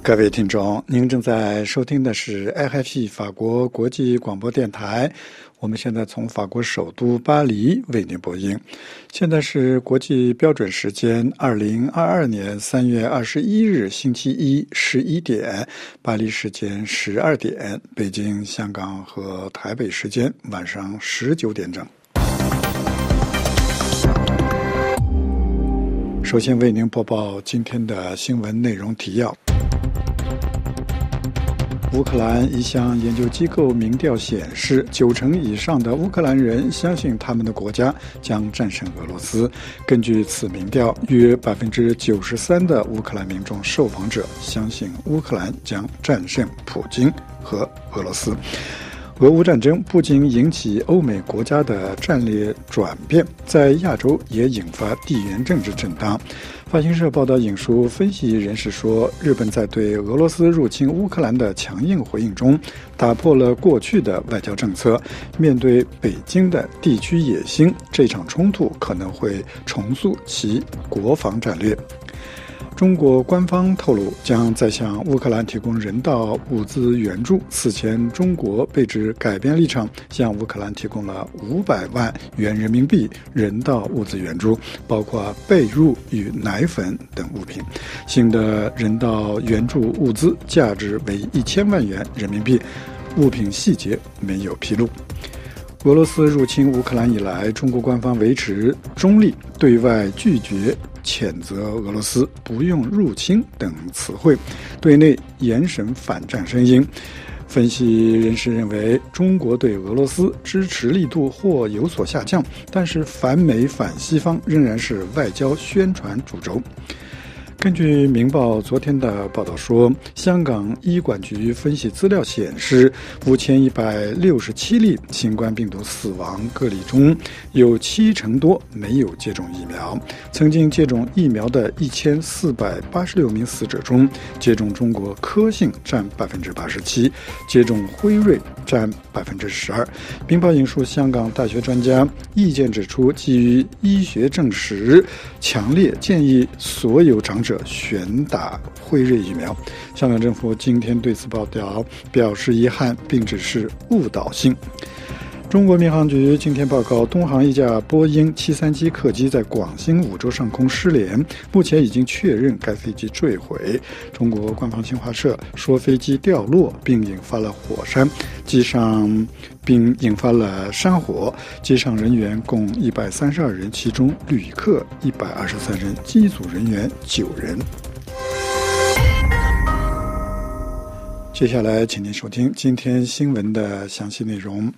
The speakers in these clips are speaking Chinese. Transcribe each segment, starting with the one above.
各位听众，您正在收听的是 IHF 法国国际广播电台。我们现在从法国首都巴黎为您播音。现在是国际标准时间二零二二年三月二十一日星期一十一点，巴黎时间十二点，北京、香港和台北时间晚上十九点整。首先为您播报今天的新闻内容提要。乌克兰一项研究机构民调显示，九成以上的乌克兰人相信他们的国家将战胜俄罗斯。根据此民调，约百分之九十三的乌克兰民众受访者相信乌克兰将战胜普京和俄罗斯。俄乌战争不仅引起欧美国家的战略转变，在亚洲也引发地缘政治震荡。法新社报道引述分析人士说，日本在对俄罗斯入侵乌克兰的强硬回应中，打破了过去的外交政策。面对北京的地区野心，这场冲突可能会重塑其国防战略。中国官方透露，将再向乌克兰提供人道物资援助。此前，中国被指改变立场，向乌克兰提供了五百万元人民币人道物资援助，包括被褥与奶粉等物品。新的人道援助物资价值为一千万元人民币，物品细节没有披露。俄罗斯入侵乌克兰以来，中国官方维持中立，对外拒绝。谴责俄罗斯不用“入侵”等词汇，对内严审反战声音。分析人士认为，中国对俄罗斯支持力度或有所下降，但是反美反西方仍然是外交宣传主轴。根据《明报》昨天的报道说，香港医管局分析资料显示，五千一百六十七例新冠病毒死亡个例中，有七成多没有接种疫苗。曾经接种疫苗的一千四百八十六名死者中，接种中国科兴占百分之八十七，接种辉瑞占百分之十二。《明报》引述香港大学专家意见指出，基于医学证实，强烈建议所有长者。者选打辉瑞疫苗，香港政府今天对此报道表示遗憾，并指是误导性。中国民航局今天报告，东航一架波音737客机在广兴五洲上空失联，目前已经确认该飞机坠毁。中国官方新华社说，飞机掉落并引发了火山，机上并引发了山火，机上人员共一百三十二人，其中旅客一百二十三人，机组人员九人。接下来，请您收听今天新闻的详细内容。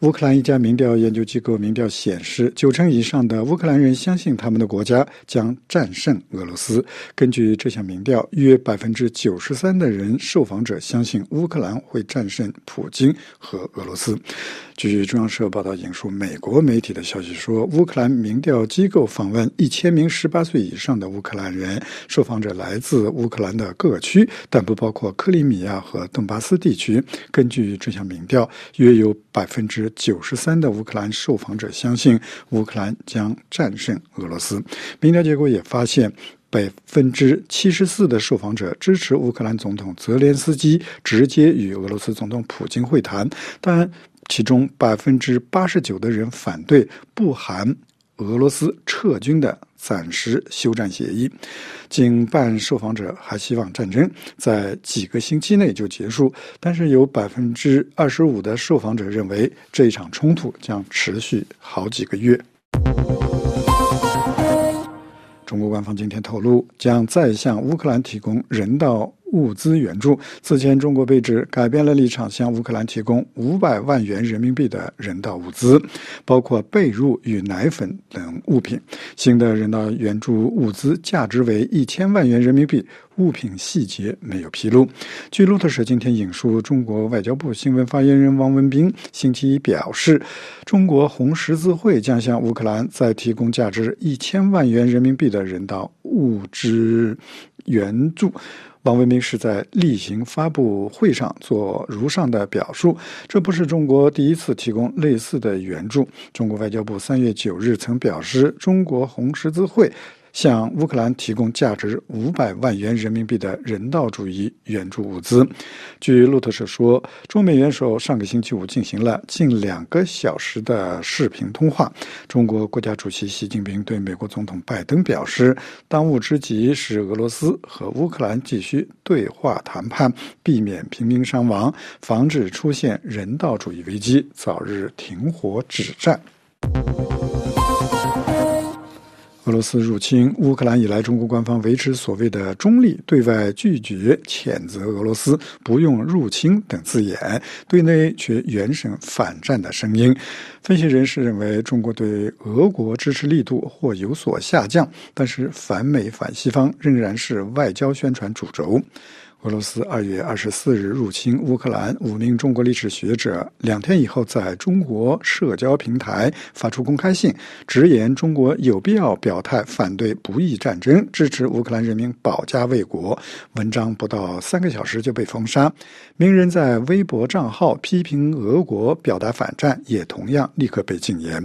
乌克兰一家民调研究机构民调显示，九成以上的乌克兰人相信他们的国家将战胜俄罗斯。根据这项民调，约百分之九十三的人受访者相信乌克兰会战胜普京和俄罗斯。据中央社报道引述美国媒体的消息说，乌克兰民调机构访问一千名十八岁以上的乌克兰人，受访者来自乌克兰的各区，但不包括克里米亚和顿巴斯地区。根据这项民调，约有百分之九十三的乌克兰受访者相信乌克兰将战胜俄罗斯。民调结果也发现，百分之七十四的受访者支持乌克兰总统泽连斯基直接与俄罗斯总统普京会谈，但。其中百分之八十九的人反对不含俄罗斯撤军的暂时休战协议，近半受访者还希望战争在几个星期内就结束，但是有百分之二十五的受访者认为这一场冲突将持续好几个月。中国官方今天透露，将再向乌克兰提供人道。物资援助。此前，中国被指改变了立场，向乌克兰提供五百万元人民币的人道物资，包括被褥与奶粉等物品。新的人道援助物资价值为一千万元人民币，物品细节没有披露。据路透社今天引述中国外交部新闻发言人汪文斌星期一表示，中国红十字会将向乌克兰再提供价值一千万元人民币的人道物资援助。王文明是在例行发布会上做如上的表述，这不是中国第一次提供类似的援助。中国外交部三月九日曾表示，中国红十字会。向乌克兰提供价值五百万元人民币的人道主义援助物资。据路透社说，中美元首上个星期五进行了近两个小时的视频通话。中国国家主席习近平对美国总统拜登表示，当务之急是俄罗斯和乌克兰继续对话谈判，避免平民伤亡，防止出现人道主义危机，早日停火止战。俄罗斯入侵乌克兰以来，中国官方维持所谓的中立，对外拒绝谴责俄罗斯不用“入侵”等字眼，对内却原声反战的声音。分析人士认为，中国对俄国支持力度或有所下降，但是反美反西方仍然是外交宣传主轴。俄罗斯二月二十四日入侵乌克兰，五名中国历史学者两天以后在中国社交平台发出公开信，直言中国有必要表态反对不义战争，支持乌克兰人民保家卫国。文章不到三个小时就被封杀，名人在微博账号批评俄国表达反战，也同样立刻被禁言。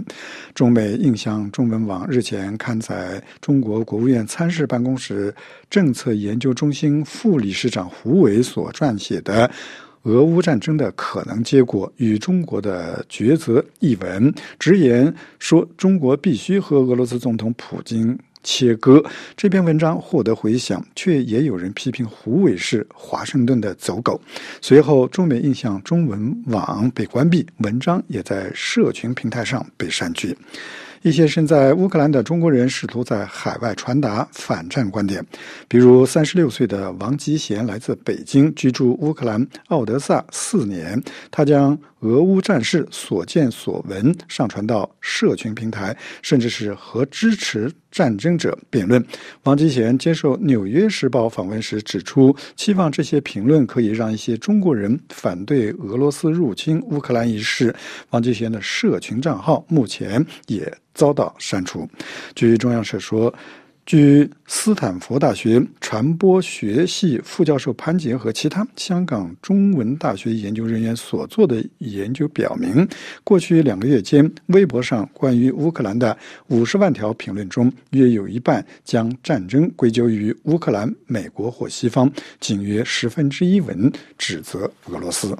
中美印象中文网日前刊载中国国务院参事办公室政策研究中心副理事长。胡伟所撰写的《俄乌战争的可能结果与中国的抉择》一文，直言说中国必须和俄罗斯总统普京切割。这篇文章获得回响，却也有人批评胡伟是华盛顿的走狗。随后，中美印象中文网被关闭，文章也在社群平台上被删去。一些身在乌克兰的中国人试图在海外传达反战观点，比如三十六岁的王吉贤来自北京，居住乌克兰奥德萨四年。他将俄乌战事所见所闻上传到社群平台，甚至是和支持战争者辩论。王吉贤接受《纽约时报》访问时指出，期望这些评论可以让一些中国人反对俄罗斯入侵乌克兰一事。王吉贤的社群账号目前也。遭到删除。据中央社说，据斯坦福大学传播学系副教授潘杰和其他香港中文大学研究人员所做的研究表明，过去两个月间，微博上关于乌克兰的五十万条评论中，约有一半将战争归咎于乌克兰、美国或西方，仅约十分之一文指责俄罗斯。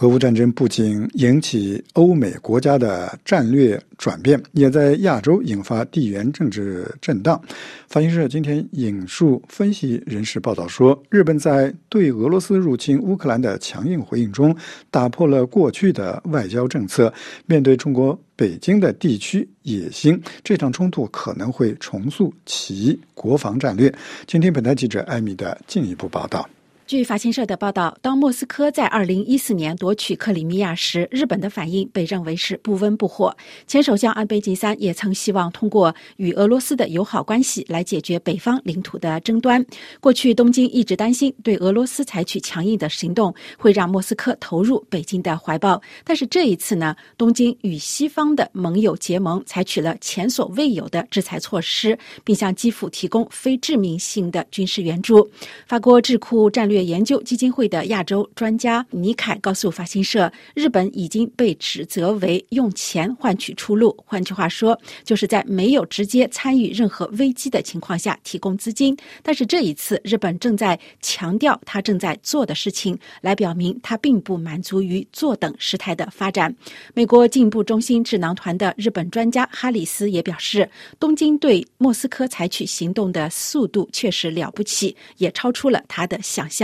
俄乌战争不仅引起欧美国家的战略转变，也在亚洲引发地缘政治震荡。法新社今天引述分析人士报道说，日本在对俄罗斯入侵乌克兰的强硬回应中，打破了过去的外交政策。面对中国北京的地区野心，这场冲突可能会重塑其国防战略。今天，本台记者艾米的进一步报道。据法新社的报道，当莫斯科在2014年夺取克里米亚时，日本的反应被认为是不温不火。前首相安倍晋三也曾希望通过与俄罗斯的友好关系来解决北方领土的争端。过去，东京一直担心对俄罗斯采取强硬的行动会让莫斯科投入北京的怀抱。但是这一次呢，东京与西方的盟友结盟，采取了前所未有的制裁措施，并向基辅提供非致命性的军事援助。法国智库战略。研究基金会的亚洲专家尼凯告诉法新社，日本已经被指责为用钱换取出路，换句话说，就是在没有直接参与任何危机的情况下提供资金。但是这一次，日本正在强调他正在做的事情，来表明他并不满足于坐等事态的发展。美国进步中心智囊团的日本专家哈里斯也表示，东京对莫斯科采取行动的速度确实了不起，也超出了他的想象。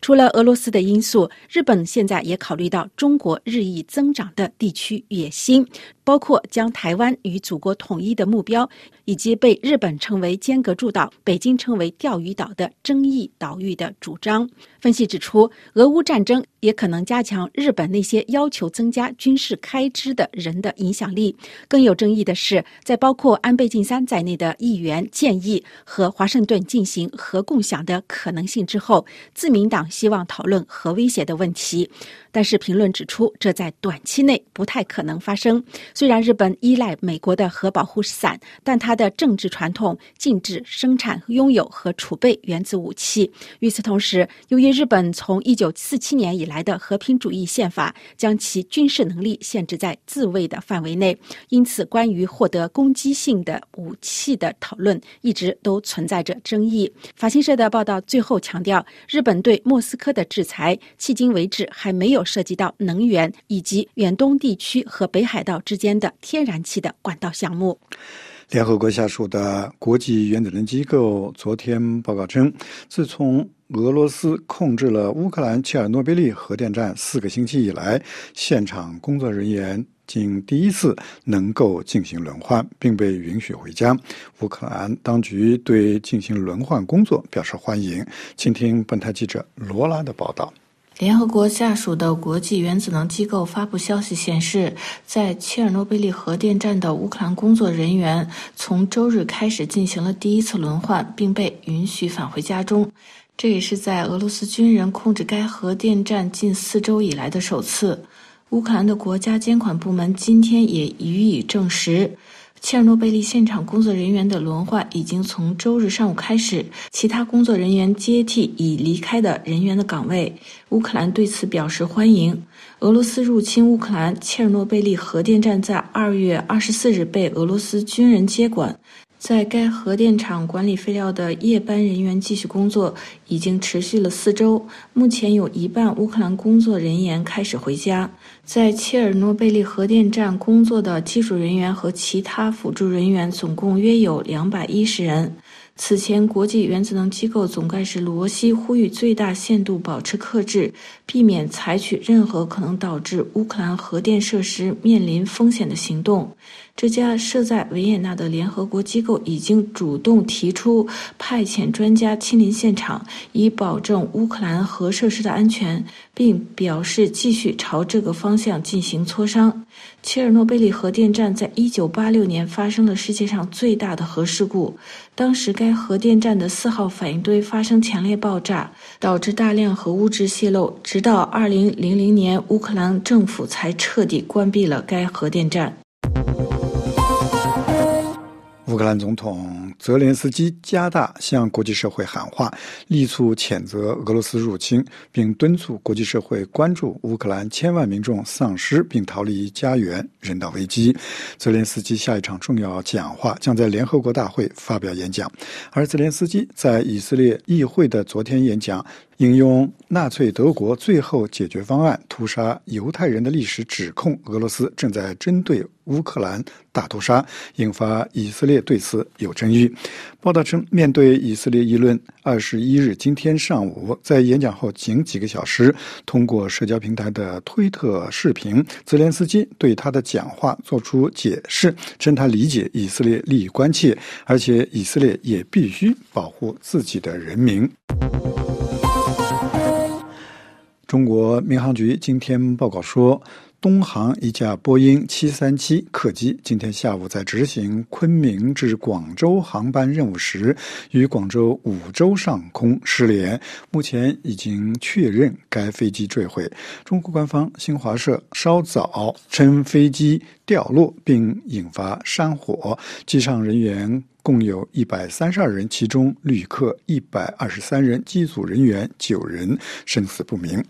除了俄罗斯的因素，日本现在也考虑到中国日益增长的地区野心。包括将台湾与祖国统一的目标，以及被日本称为“尖阁诸岛”、北京称为“钓鱼岛”的争议岛屿的主张。分析指出，俄乌战争也可能加强日本那些要求增加军事开支的人的影响力。更有争议的是，在包括安倍晋三在内的议员建议和华盛顿进行核共享的可能性之后，自民党希望讨论核威胁的问题。但是评论指出，这在短期内不太可能发生。虽然日本依赖美国的核保护伞，但它的政治传统禁止生产、拥有和储备原子武器。与此同时，由于日本从一九四七年以来的和平主义宪法将其军事能力限制在自卫的范围内，因此关于获得攻击性的武器的讨论一直都存在着争议。法新社的报道最后强调，日本对莫斯科的制裁迄今为止还没有涉及到能源以及远东地区和北海道之间的天然气的管道项目。联合国下属的国际原子能机构昨天报告称，自从俄罗斯控制了乌克兰切尔诺贝利核电站四个星期以来，现场工作人员仅第一次能够进行轮换，并被允许回家。乌克兰当局对进行轮换工作表示欢迎。请听本台记者罗拉的报道。联合国下属的国际原子能机构发布消息显示，在切尔诺贝利核电站的乌克兰工作人员从周日开始进行了第一次轮换，并被允许返回家中。这也是在俄罗斯军人控制该核电站近四周以来的首次。乌克兰的国家监管部门今天也予以证实。切尔诺贝利现场工作人员的轮换已经从周日上午开始，其他工作人员接替已离开的人员的岗位。乌克兰对此表示欢迎。俄罗斯入侵乌克兰，切尔诺贝利核电站在二月二十四日被俄罗斯军人接管。在该核电厂管理废料的夜班人员继续工作，已经持续了四周。目前有一半乌克兰工作人员开始回家。在切尔诺贝利核电站工作的技术人员和其他辅助人员总共约有两百一十人。此前，国际原子能机构总干事罗西呼吁最大限度保持克制，避免采取任何可能导致乌克兰核电设施面临风险的行动。这家设在维也纳的联合国机构已经主动提出派遣专家亲临现场，以保证乌克兰核设施的安全，并表示继续朝这个方向进行磋商。切尔诺贝利核电站在一九八六年发生了世界上最大的核事故，当时该核电站的四号反应堆发生强烈爆炸，导致大量核物质泄漏，直到二零零零年，乌克兰政府才彻底关闭了该核电站。乌克兰总统泽连斯基加大向国际社会喊话，力促谴责俄罗斯入侵，并敦促国际社会关注乌克兰千万民众丧失并逃离家园人道危机。泽连斯基下一场重要讲话将在联合国大会发表演讲，而泽连斯基在以色列议会的昨天演讲。引用纳粹德国最后解决方案屠杀犹太人的历史，指控俄罗斯正在针对乌克兰大屠杀，引发以色列对此有争议。报道称，面对以色列议论，二十一日今天上午，在演讲后仅几个小时，通过社交平台的推特视频，泽连斯基对他的讲话作出解释，称他理解以色列利益关切，而且以色列也必须保护自己的人民。中国民航局今天报告说，东航一架波音737客机今天下午在执行昆明至广州航班任务时，与广州五洲上空失联，目前已经确认该飞机坠毁。中国官方新华社稍早称飞机掉落并引发山火，机上人员。共有一百三十二人，其中旅客一百二十三人，机组人员九人，生死不明。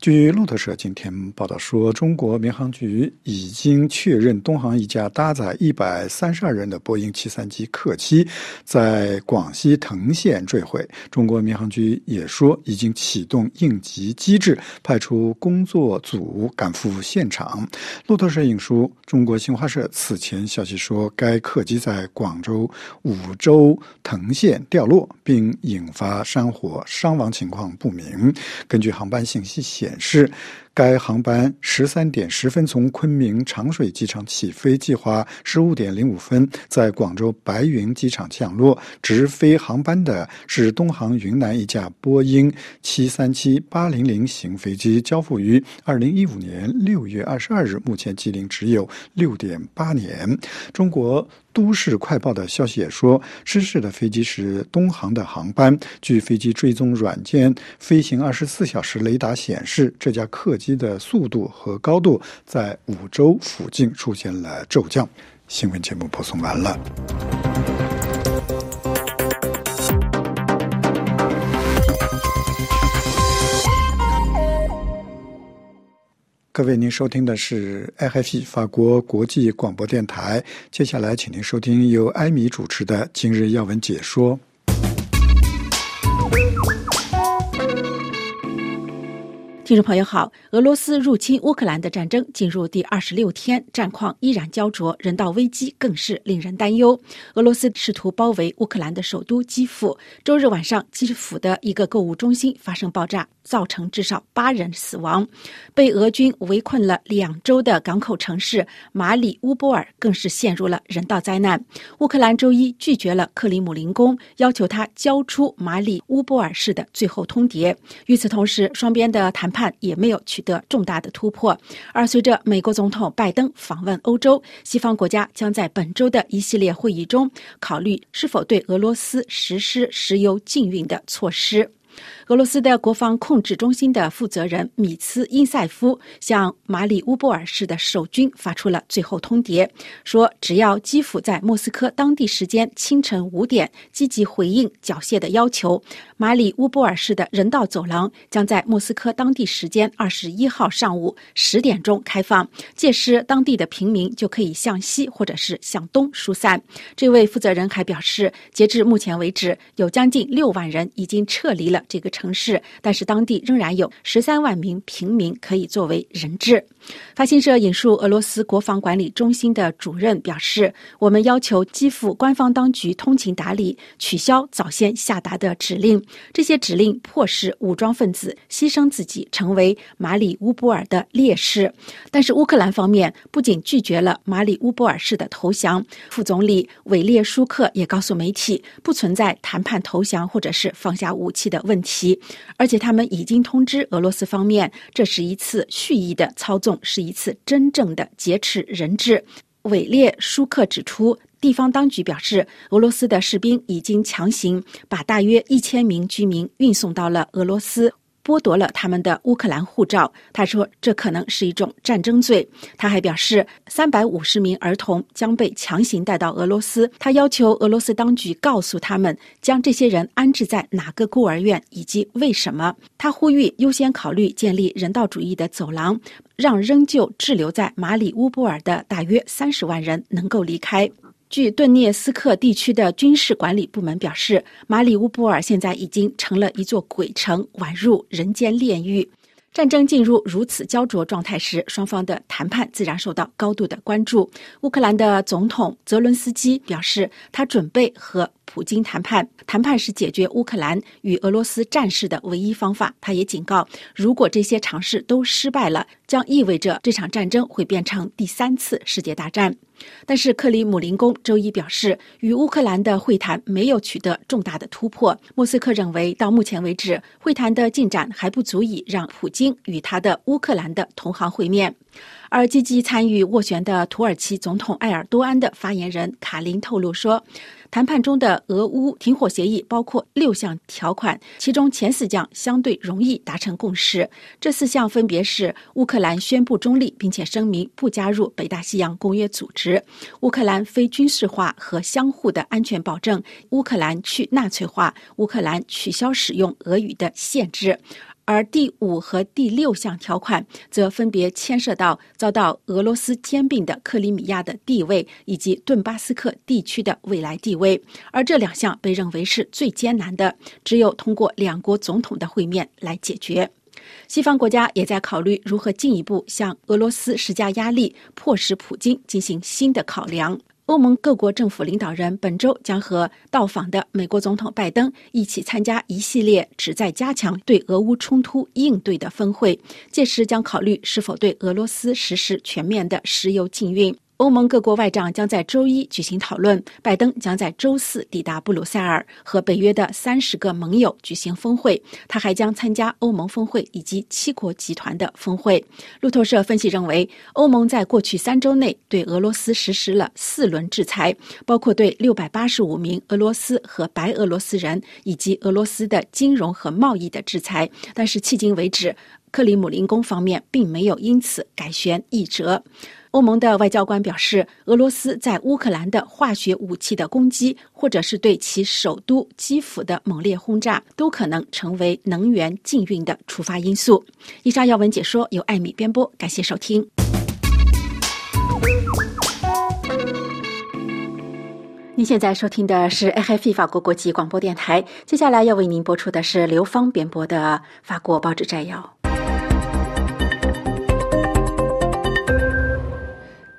据路透社今天报道说，中国民航局已经确认东航一架搭载一百三十二人的波音七三七客机在广西藤县坠毁。中国民航局也说，已经启动应急机制，派出工作组赶赴现场。路透社引述中国新华社此前消息说，该客机在广州五洲藤县掉落，并引发山火，伤亡情况不明。根据航班信息显。显示，该航班十三点十分从昆明长水机场起飞，计划十五点零五分在广州白云机场降落。直飞航班的是东航云南一架波音七三七八零零型飞机，交付于二零一五年六月二十二日，目前机龄只有六点八年。中国。都市快报的消息也说，失事的飞机是东航的航班。据飞机追踪软件飞行二十四小时雷达显示，这架客机。机的速度和高度在五洲附近出现了骤降。新闻节目播送完了。各位，您收听的是 IFP 法国国际广播电台。接下来，请您收听由艾米主持的《今日要闻解说》。听众朋友好，俄罗斯入侵乌克兰的战争进入第二十六天，战况依然焦灼，人道危机更是令人担忧。俄罗斯试图包围乌克兰的首都基辅。周日晚上，基辅的一个购物中心发生爆炸。造成至少八人死亡，被俄军围困了两周的港口城市马里乌波尔更是陷入了人道灾难。乌克兰周一拒绝了克里姆林宫要求他交出马里乌波尔市的最后通牒。与此同时，双边的谈判也没有取得重大的突破。而随着美国总统拜登访问欧洲，西方国家将在本周的一系列会议中考虑是否对俄罗斯实施石油禁运的措施。俄罗斯的国防控制中心的负责人米茨因塞夫向马里乌波尔市的守军发出了最后通牒，说只要基辅在莫斯科当地时间清晨五点积极回应缴械的要求，马里乌波尔市的人道走廊将在莫斯科当地时间二十一号上午十点钟开放，届时当地的平民就可以向西或者是向东疏散。这位负责人还表示，截至目前为止，有将近六万人已经撤离了。这个城市，但是当地仍然有十三万名平民可以作为人质。法新社引述俄罗斯国防管理中心的主任表示：“我们要求基辅官方当局通情达理，取消早先下达的指令。这些指令迫使武装分子牺牲自己，成为马里乌波尔的烈士。但是乌克兰方面不仅拒绝了马里乌波尔市的投降，副总理韦列舒克也告诉媒体，不存在谈判投降或者是放下武器的问题，而且他们已经通知俄罗斯方面，这是一次蓄意的操纵。”是一次真正的劫持人质。韦列舒克指出，地方当局表示，俄罗斯的士兵已经强行把大约一千名居民运送到了俄罗斯。剥夺了他们的乌克兰护照。他说，这可能是一种战争罪。他还表示，三百五十名儿童将被强行带到俄罗斯。他要求俄罗斯当局告诉他们，将这些人安置在哪个孤儿院以及为什么。他呼吁优先考虑建立人道主义的走廊，让仍旧滞留在马里乌波尔的大约三十万人能够离开。据顿涅斯克地区的军事管理部门表示，马里乌波尔现在已经成了一座鬼城，宛如人间炼狱。战争进入如此焦灼状态时，双方的谈判自然受到高度的关注。乌克兰的总统泽伦斯基表示，他准备和普京谈判，谈判是解决乌克兰与俄罗斯战事的唯一方法。他也警告，如果这些尝试都失败了，将意味着这场战争会变成第三次世界大战。但是克里姆林宫周一表示，与乌克兰的会谈没有取得重大的突破。莫斯科认为，到目前为止，会谈的进展还不足以让普京与他的乌克兰的同行会面。而积极参与斡旋的土耳其总统埃尔多安的发言人卡林透露说。谈判中的俄乌停火协议包括六项条款，其中前四项相对容易达成共识。这四项分别是：乌克兰宣布中立，并且声明不加入北大西洋公约组织；乌克兰非军事化和相互的安全保证；乌克兰去纳粹化；乌克兰取消使用俄语的限制。而第五和第六项条款则分别牵涉到遭到俄罗斯兼并的克里米亚的地位以及顿巴斯克地区的未来地位，而这两项被认为是最艰难的，只有通过两国总统的会面来解决。西方国家也在考虑如何进一步向俄罗斯施加压力，迫使普京进行新的考量。欧盟各国政府领导人本周将和到访的美国总统拜登一起参加一系列旨在加强对俄乌冲突应对的峰会，届时将考虑是否对俄罗斯实施全面的石油禁运。欧盟各国外长将在周一举行讨论，拜登将在周四抵达布鲁塞尔，和北约的三十个盟友举行峰会。他还将参加欧盟峰会以及七国集团的峰会。路透社分析认为，欧盟在过去三周内对俄罗斯实施了四轮制裁，包括对六百八十五名俄罗斯和白俄罗斯人以及俄罗斯的金融和贸易的制裁。但是迄今为止，克里姆林宫方面并没有因此改弦易辙。欧盟的外交官表示，俄罗斯在乌克兰的化学武器的攻击，或者是对其首都基辅的猛烈轰炸，都可能成为能源禁运的触发因素。以上要闻解说由艾米编播，感谢收听。您现在收听的是 AFP 法国国际广播电台，接下来要为您播出的是刘芳编播的法国报纸摘要。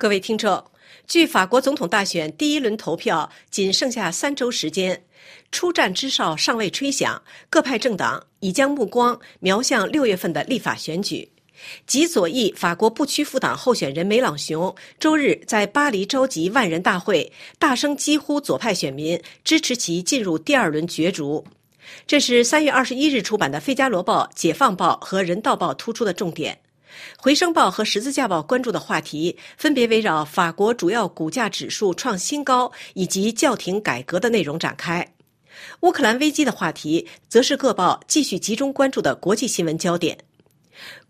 各位听众，距法国总统大选第一轮投票仅剩下三周时间，出战之哨尚未吹响，各派政党已将目光瞄向六月份的立法选举。极左翼法国不屈服党候选人梅朗雄周日在巴黎召集万人大会，大声疾呼左派选民支持其进入第二轮角逐。这是三月二十一日出版的《费加罗报》《解放报》和《人道报》突出的重点。《回声报》和《十字架报》关注的话题分别围绕法国主要股价指数创新高以及教廷改革的内容展开。乌克兰危机的话题则是各报继续集中关注的国际新闻焦点。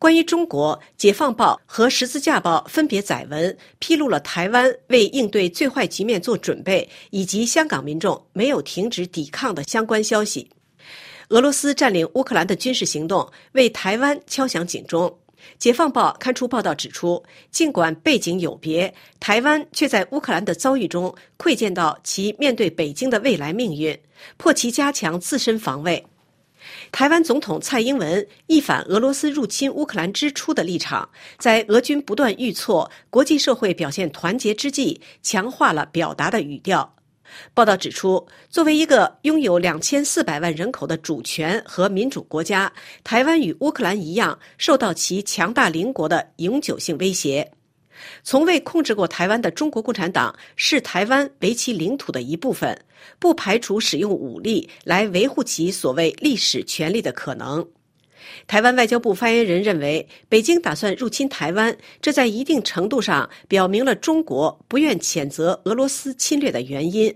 关于中国，《解放报》和《十字架报》分别载文披露了台湾为应对最坏局面做准备，以及香港民众没有停止抵抗的相关消息。俄罗斯占领乌克兰的军事行动为台湾敲响警钟。解放报刊出报道指出，尽管背景有别，台湾却在乌克兰的遭遇中窥见到其面对北京的未来命运，迫其加强自身防卫。台湾总统蔡英文一反俄罗斯入侵乌克兰之初的立场，在俄军不断遇挫、国际社会表现团结之际，强化了表达的语调。报道指出，作为一个拥有两千四百万人口的主权和民主国家，台湾与乌克兰一样，受到其强大邻国的永久性威胁。从未控制过台湾的中国共产党视台湾为其领土的一部分，不排除使用武力来维护其所谓历史权利的可能。台湾外交部发言人认为，北京打算入侵台湾，这在一定程度上表明了中国不愿谴责俄罗斯侵略的原因。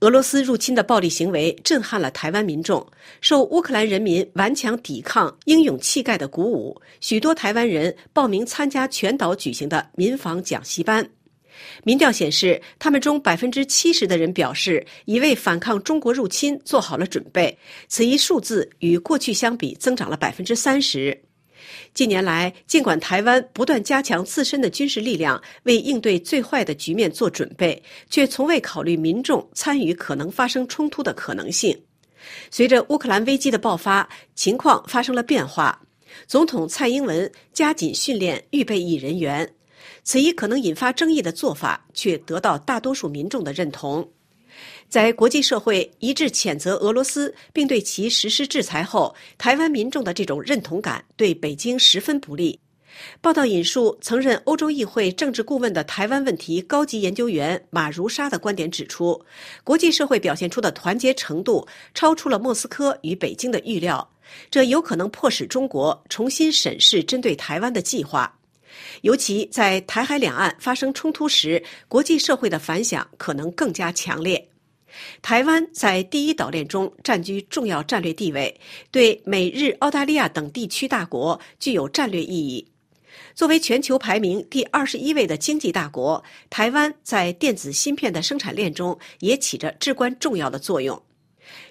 俄罗斯入侵的暴力行为震撼了台湾民众，受乌克兰人民顽强抵抗、英勇气概的鼓舞，许多台湾人报名参加全岛举行的民防讲习班。民调显示，他们中百分之七十的人表示已为反抗中国入侵做好了准备。此一数字与过去相比增长了百分之三十。近年来，尽管台湾不断加强自身的军事力量，为应对最坏的局面做准备，却从未考虑民众参与可能发生冲突的可能性。随着乌克兰危机的爆发，情况发生了变化。总统蔡英文加紧训练预备役人员。此一可能引发争议的做法，却得到大多数民众的认同。在国际社会一致谴责俄罗斯并对其实施制裁后，台湾民众的这种认同感对北京十分不利。报道引述曾任欧洲议会政治顾问的台湾问题高级研究员马如沙的观点指出，国际社会表现出的团结程度超出了莫斯科与北京的预料，这有可能迫使中国重新审视针对台湾的计划。尤其在台海两岸发生冲突时，国际社会的反响可能更加强烈。台湾在第一岛链中占据重要战略地位，对美日、澳大利亚等地区大国具有战略意义。作为全球排名第二十一位的经济大国，台湾在电子芯片的生产链中也起着至关重要的作用。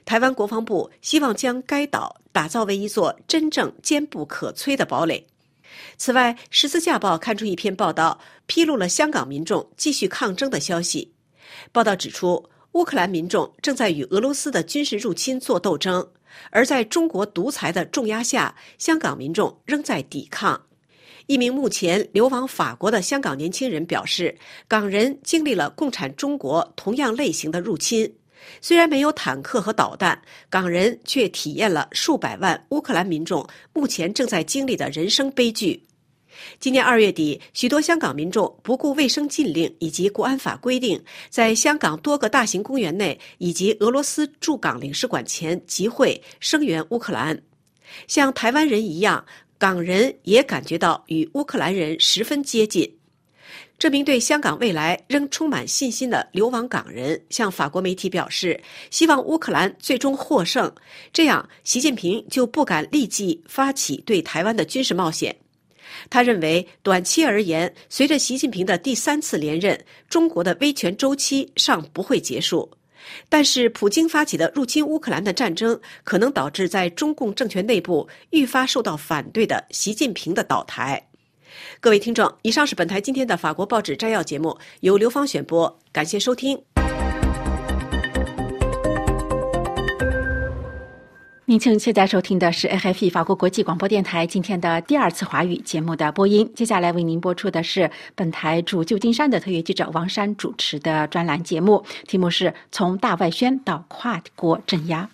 台湾国防部希望将该岛打造为一座真正坚不可摧的堡垒。此外，《十字架报》刊出一篇报道，披露了香港民众继续抗争的消息。报道指出，乌克兰民众正在与俄罗斯的军事入侵作斗争，而在中国独裁的重压下，香港民众仍在抵抗。一名目前流亡法国的香港年轻人表示，港人经历了共产中国同样类型的入侵。虽然没有坦克和导弹，港人却体验了数百万乌克兰民众目前正在经历的人生悲剧。今年二月底，许多香港民众不顾卫生禁令以及国安法规定，在香港多个大型公园内以及俄罗斯驻港领事馆前集会声援乌克兰。像台湾人一样，港人也感觉到与乌克兰人十分接近。这名对香港未来仍充满信心的流亡港人向法国媒体表示，希望乌克兰最终获胜，这样习近平就不敢立即发起对台湾的军事冒险。他认为，短期而言，随着习近平的第三次连任，中国的威权周期尚不会结束。但是，普京发起的入侵乌克兰的战争，可能导致在中共政权内部愈发受到反对的习近平的倒台。各位听众，以上是本台今天的法国报纸摘要节目，由刘芳选播，感谢收听。您正现在收听的是 AFP 法国国际广播电台今天的第二次华语节目的播音。接下来为您播出的是本台驻旧金山的特约记者王山主持的专栏节目，题目是从大外宣到跨国镇压。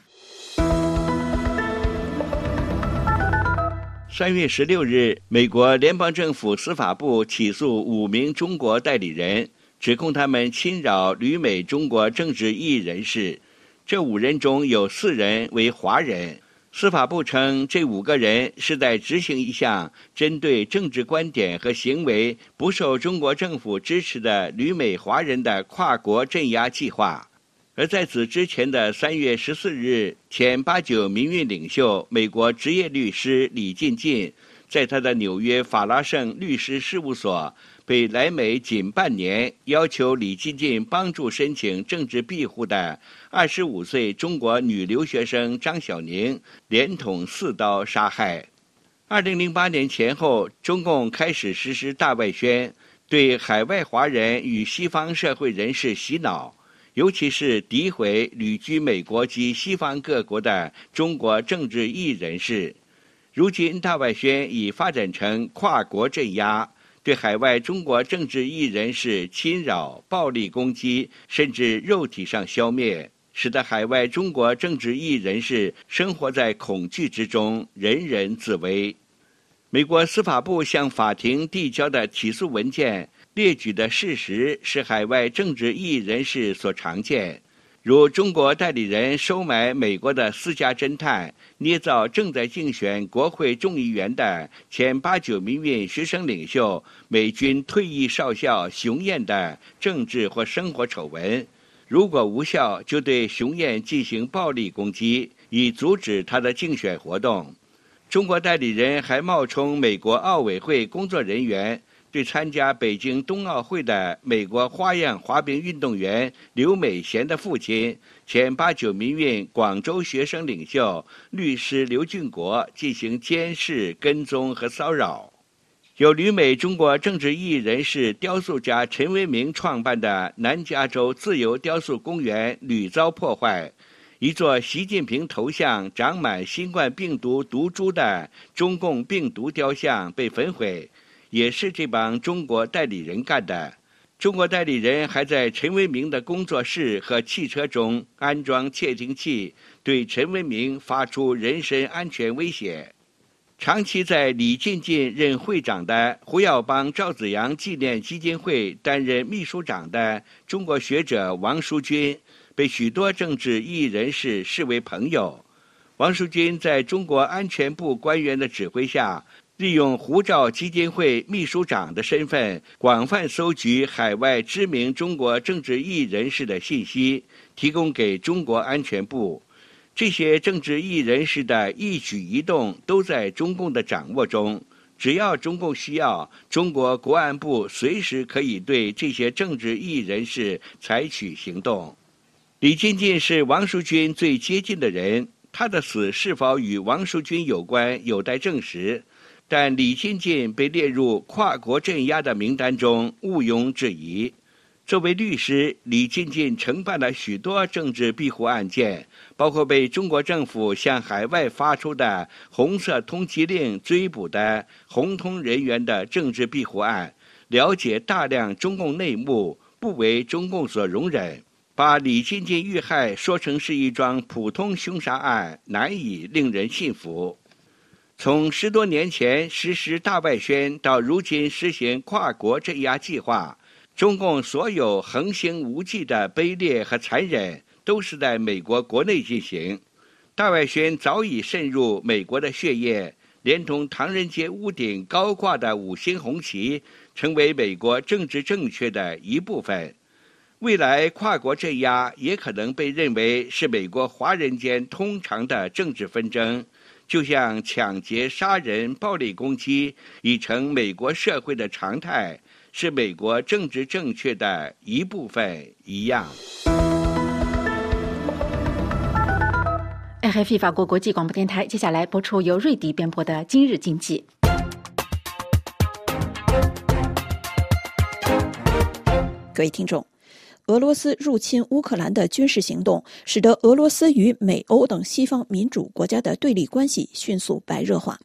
三月十六日，美国联邦政府司法部起诉五名中国代理人，指控他们侵扰旅美中国政治异议人士。这五人中有四人为华人。司法部称，这五个人是在执行一项针对政治观点和行为不受中国政府支持的旅美华人的跨国镇压计划。而在此之前的三月十四日，前八九民运领袖、美国职业律师李进进，在他的纽约法拉盛律师事务所。被来美仅半年，要求李进进帮助申请政治庇护的二十五岁中国女留学生张小宁，连捅四刀杀害。二零零八年前后，中共开始实施大外宣，对海外华人与西方社会人士洗脑，尤其是诋毁旅居美国及西方各国的中国政治异人士。如今，大外宣已发展成跨国镇压。对海外中国政治异人士侵扰、暴力攻击，甚至肉体上消灭，使得海外中国政治异人士生活在恐惧之中，人人自危。美国司法部向法庭递交的起诉文件列举的事实是海外政治异人士所常见。如中国代理人收买美国的私家侦探，捏造正在竞选国会众议员的前八九民运学生领袖、美军退役少校熊燕的政治或生活丑闻，如果无效，就对熊燕进行暴力攻击，以阻止他的竞选活动。中国代理人还冒充美国奥委会工作人员。对参加北京冬奥会的美国花样滑冰运动员刘美贤的父亲、前八九民运广州学生领袖律师刘俊国进行监视、跟踪和骚扰。由旅美中国政治异议人士、雕塑家陈为民创办的南加州自由雕塑公园屡遭破坏，一座习近平头像长满新冠病毒毒株的中共病毒雕像被焚毁。也是这帮中国代理人干的。中国代理人还在陈为民的工作室和汽车中安装窃听器，对陈为民发出人身安全威胁。长期在李进进任会长的胡耀邦赵子阳纪念基金会担任秘书长的中国学者王书军，被许多政治异议人士视为朋友。王书军在中国安全部官员的指挥下。利用胡兆基金会秘书长的身份，广泛搜集海外知名中国政治异议人士的信息，提供给中国安全部。这些政治异人士的一举一动都在中共的掌握中。只要中共需要，中国国安部随时可以对这些政治异人士采取行动。李进进是王书军最接近的人，他的死是否与王书军有关，有待证实。但李进进被列入跨国镇压的名单中，毋庸置疑。作为律师，李进进承办了许多政治庇护案件，包括被中国政府向海外发出的红色通缉令追捕的红通人员的政治庇护案，了解大量中共内幕，不为中共所容忍。把李进进遇害说成是一桩普通凶杀案，难以令人信服。从十多年前实施大外宣到如今实行跨国镇压计划，中共所有横行无忌的卑劣和残忍，都是在美国国内进行。大外宣早已渗入美国的血液，连同唐人街屋顶高挂的五星红旗，成为美国政治正确的一部分。未来跨国镇压也可能被认为是美国华人间通常的政治纷争，就像抢劫、杀人、暴力攻击已成美国社会的常态，是美国政治正确的一部分一样。RFI 法国国际广播电台，接下来播出由瑞迪编播的《今日经济》。各位听众。俄罗斯入侵乌克兰的军事行动，使得俄罗斯与美欧等西方民主国家的对立关系迅速白热化。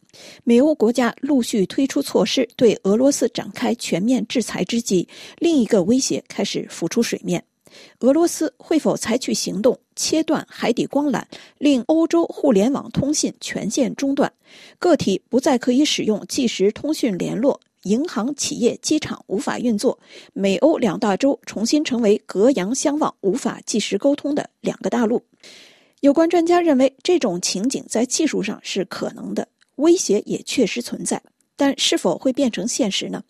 美欧国家陆续推出措施对俄罗斯展开全面制裁之际，另一个威胁开始浮出水面：俄罗斯会否采取行动切断海底光缆，令欧洲互联网通信全线中断，个体不再可以使用即时通讯联络？银行、企业、机场无法运作，美欧两大洲重新成为隔洋相望、无法即时沟通的两个大陆。有关专家认为，这种情景在技术上是可能的，威胁也确实存在，但是否会变成现实呢？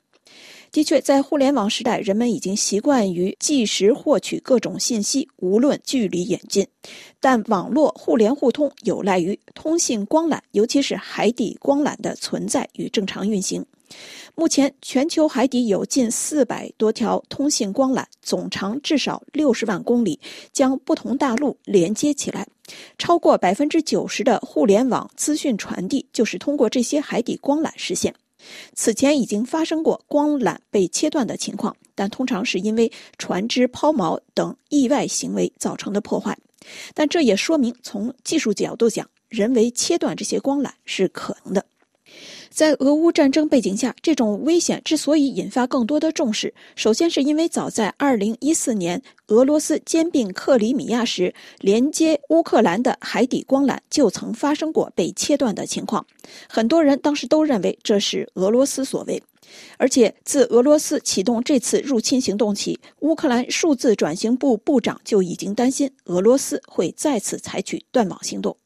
的确，在互联网时代，人们已经习惯于即时获取各种信息，无论距离远近。但网络互联互通有赖于通信光缆，尤其是海底光缆的存在与正常运行。目前，全球海底有近四百多条通信光缆，总长至少六十万公里，将不同大陆连接起来。超过百分之九十的互联网资讯传递就是通过这些海底光缆实现。此前已经发生过光缆被切断的情况，但通常是因为船只抛锚等意外行为造成的破坏。但这也说明，从技术角度讲，人为切断这些光缆是可能的。在俄乌战争背景下，这种危险之所以引发更多的重视，首先是因为早在2014年俄罗斯兼并克里米亚时，连接乌克兰的海底光缆就曾发生过被切断的情况。很多人当时都认为这是俄罗斯所为，而且自俄罗斯启动这次入侵行动起，乌克兰数字转型部部长就已经担心俄罗斯会再次采取断网行动。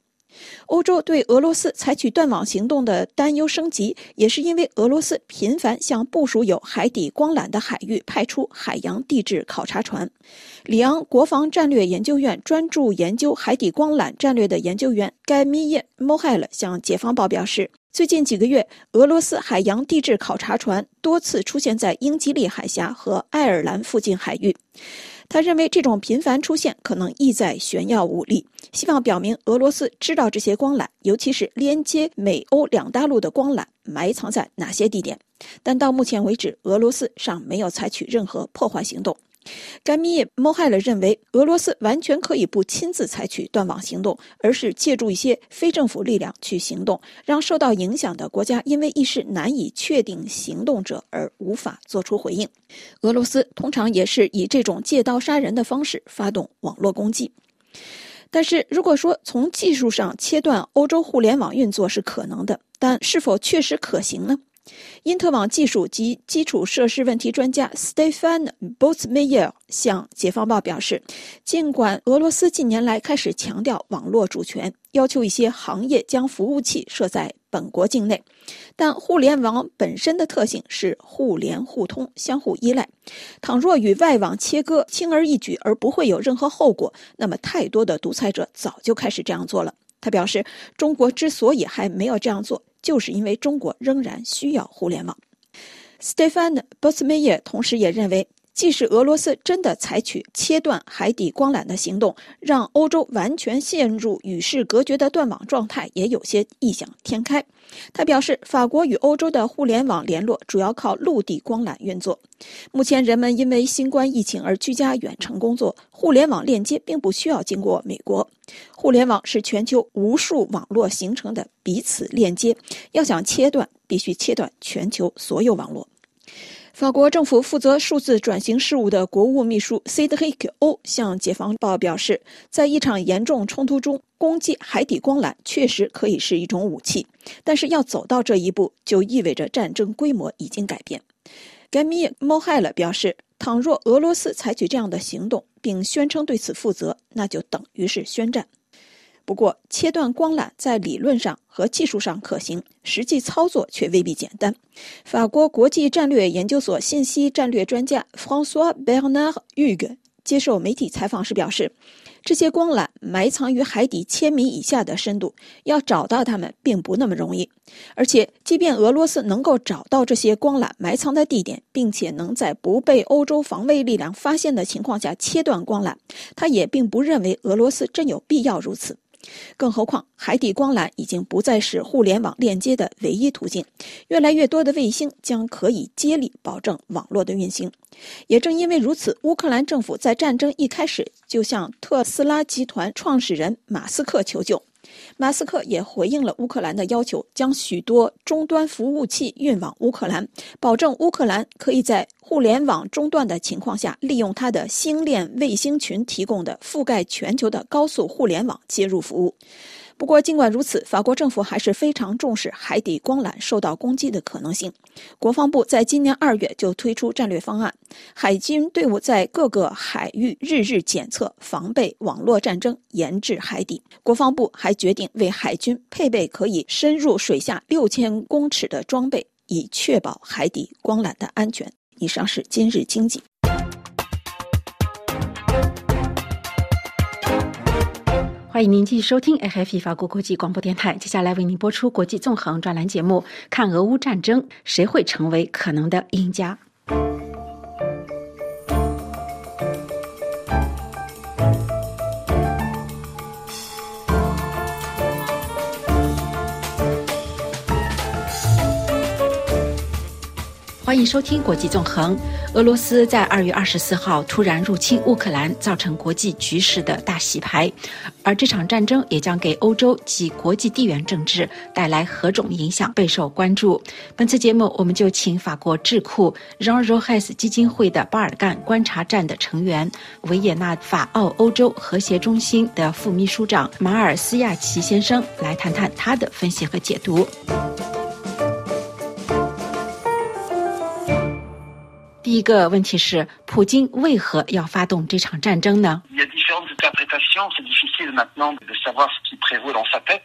欧洲对俄罗斯采取断网行动的担忧升级，也是因为俄罗斯频繁向部署有海底光缆的海域派出海洋地质考察船。里昂国防战略研究院专注研究海底光缆战略的研究员盖米耶·莫海勒向《解放报》表示，最近几个月，俄罗斯海洋地质考察船多次出现在英吉利海峡和爱尔兰附近海域。他认为这种频繁出现可能意在炫耀武力，希望表明俄罗斯知道这些光缆，尤其是连接美欧两大陆的光缆埋藏在哪些地点。但到目前为止，俄罗斯尚没有采取任何破坏行动。甘米耶·莫海勒认为，俄罗斯完全可以不亲自采取断网行动，而是借助一些非政府力量去行动，让受到影响的国家因为一时难以确定行动者而无法做出回应。俄罗斯通常也是以这种借刀杀人的方式发动网络攻击。但是，如果说从技术上切断欧洲互联网运作是可能的，但是否确实可行呢？因特网技术及基础设施问题专家 Stefan Botsmeyer 向《解放报》表示，尽管俄罗斯近年来开始强调网络主权，要求一些行业将服务器设在本国境内，但互联网本身的特性是互联互通、相互依赖。倘若与外网切割轻而易举而不会有任何后果，那么太多的独裁者早就开始这样做了。他表示，中国之所以还没有这样做。就是因为中国仍然需要互联网。Stefan Bosmeyer 同时也认为。即使俄罗斯真的采取切断海底光缆的行动，让欧洲完全陷入与世隔绝的断网状态，也有些异想天开。他表示，法国与欧洲的互联网联络主要靠陆地光缆运作。目前，人们因为新冠疫情而居家远程工作，互联网链接并不需要经过美国。互联网是全球无数网络形成的彼此链接，要想切断，必须切断全球所有网络。法国政府负责数字转型事务的国务秘书 Cedric O 向《解放报》表示，在一场严重冲突中，攻击海底光缆确实可以是一种武器，但是要走到这一步，就意味着战争规模已经改变。盖米·莫海勒表示，倘若俄罗斯采取这样的行动，并宣称对此负责，那就等于是宣战。不过，切断光缆在理论上和技术上可行，实际操作却未必简单。法国国际战略研究所信息战略专家 François Bernard Hugue 接受媒体采访时表示。这些光缆埋藏于海底千米以下的深度，要找到它们并不那么容易。而且，即便俄罗斯能够找到这些光缆埋藏的地点，并且能在不被欧洲防卫力量发现的情况下切断光缆，他也并不认为俄罗斯真有必要如此。更何况，海底光缆已经不再是互联网链接的唯一途径，越来越多的卫星将可以接力保证网络的运行。也正因为如此，乌克兰政府在战争一开始就向特斯拉集团创始人马斯克求救。马斯克也回应了乌克兰的要求，将许多终端服务器运往乌克兰，保证乌克兰可以在互联网中断的情况下，利用它的星链卫星群提供的覆盖全球的高速互联网接入服务。不过，尽管如此，法国政府还是非常重视海底光缆受到攻击的可能性。国防部在今年二月就推出战略方案，海军队伍在各个海域日日检测、防备网络战争研制海底。国防部还决定为海军配备可以深入水下六千公尺的装备，以确保海底光缆的安全。以上是今日经济。欢迎您继续收听 FFE 法国国际广播电台。接下来为您播出国际纵横专栏节目，看俄乌战争，谁会成为可能的赢家？欢迎收听国际纵横。俄罗斯在二月二十四号突然入侵乌克兰，造成国际局势的大洗牌，而这场战争也将给欧洲及国际地缘政治带来何种影响，备受关注。本次节目，我们就请法国智库 Jean Rohes 基金会的巴尔干观察站的成员、维也纳法澳欧洲和谐中心的副秘书长马尔斯亚奇先生来谈谈他的分析和解读。第一个问题是，普京为何要发动这场战争呢？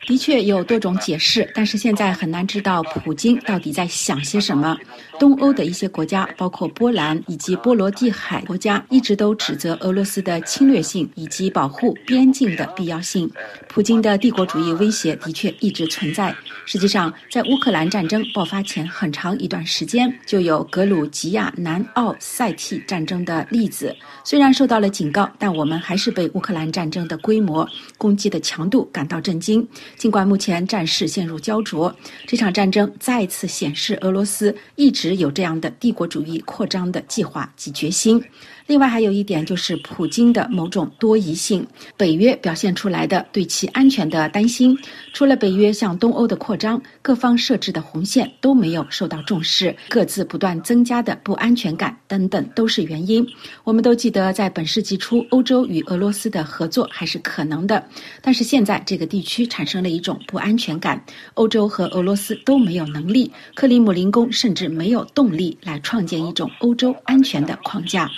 的确有多种解释，但是现在很难知道普京到底在想些什么。东欧的一些国家，包括波兰以及波罗的海国家，一直都指责俄罗斯的侵略性以及保护边境的必要性。普京的帝国主义威胁的确一直存在。实际上，在乌克兰战争爆发前很长一段时间，就有格鲁吉亚南奥塞梯战争的例子。虽然受到了警告，但我们还是被乌克兰战争的规模、攻击的强度感到震惊。尽管目前战事陷入焦灼，这场战争再次显示俄罗斯一直。只有这样的帝国主义扩张的计划及决心。另外还有一点就是普京的某种多疑性，北约表现出来的对其安全的担心。除了北约向东欧的扩张，各方设置的红线都没有受到重视，各自不断增加的不安全感等等都是原因。我们都记得，在本世纪初，欧洲与俄罗斯的合作还是可能的，但是现在这个地区产生了一种不安全感，欧洲和俄罗斯都没有能力，克里姆林宫甚至没有动力来创建一种欧洲安全的框架。